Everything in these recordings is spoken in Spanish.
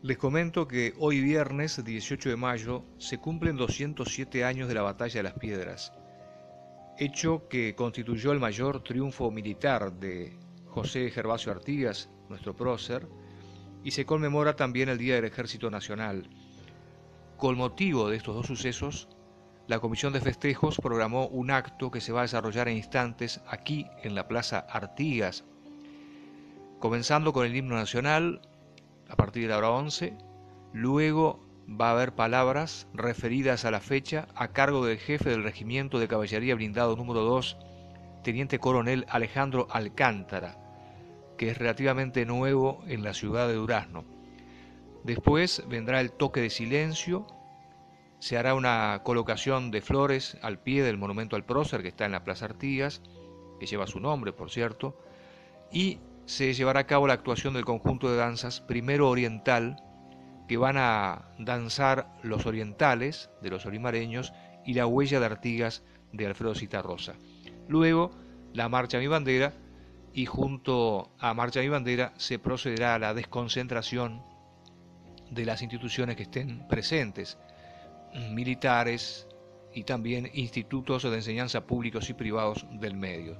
Les comento que hoy viernes 18 de mayo se cumplen 207 años de la Batalla de las Piedras, hecho que constituyó el mayor triunfo militar de José Gervasio Artigas, nuestro prócer, y se conmemora también el Día del Ejército Nacional. Con motivo de estos dos sucesos, la Comisión de Festejos programó un acto que se va a desarrollar en instantes aquí en la Plaza Artigas, comenzando con el himno nacional, a partir de la hora 11. Luego va a haber palabras referidas a la fecha a cargo del jefe del Regimiento de Caballería Blindado número 2, Teniente Coronel Alejandro Alcántara, que es relativamente nuevo en la ciudad de Durazno. Después vendrá el toque de silencio, se hará una colocación de flores al pie del monumento al prócer que está en la Plaza Artigas, que lleva su nombre, por cierto, y se llevará a cabo la actuación del conjunto de danzas primero oriental, que van a danzar los orientales de los olimareños y la huella de Artigas de Alfredo Citarrosa. Luego, la marcha Mi Bandera y junto a Marcha Mi Bandera se procederá a la desconcentración de las instituciones que estén presentes, militares y también institutos de enseñanza públicos y privados del medio.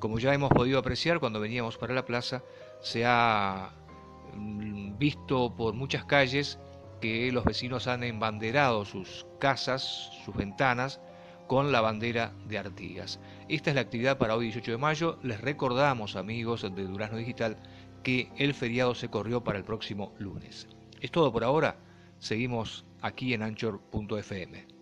Como ya hemos podido apreciar cuando veníamos para la plaza, se ha mm, visto por muchas calles que los vecinos han embanderado sus casas, sus ventanas, con la bandera de Artigas. Esta es la actividad para hoy 18 de mayo. Les recordamos, amigos de Durazno Digital, que el feriado se corrió para el próximo lunes. Es todo por ahora. Seguimos aquí en anchor.fm.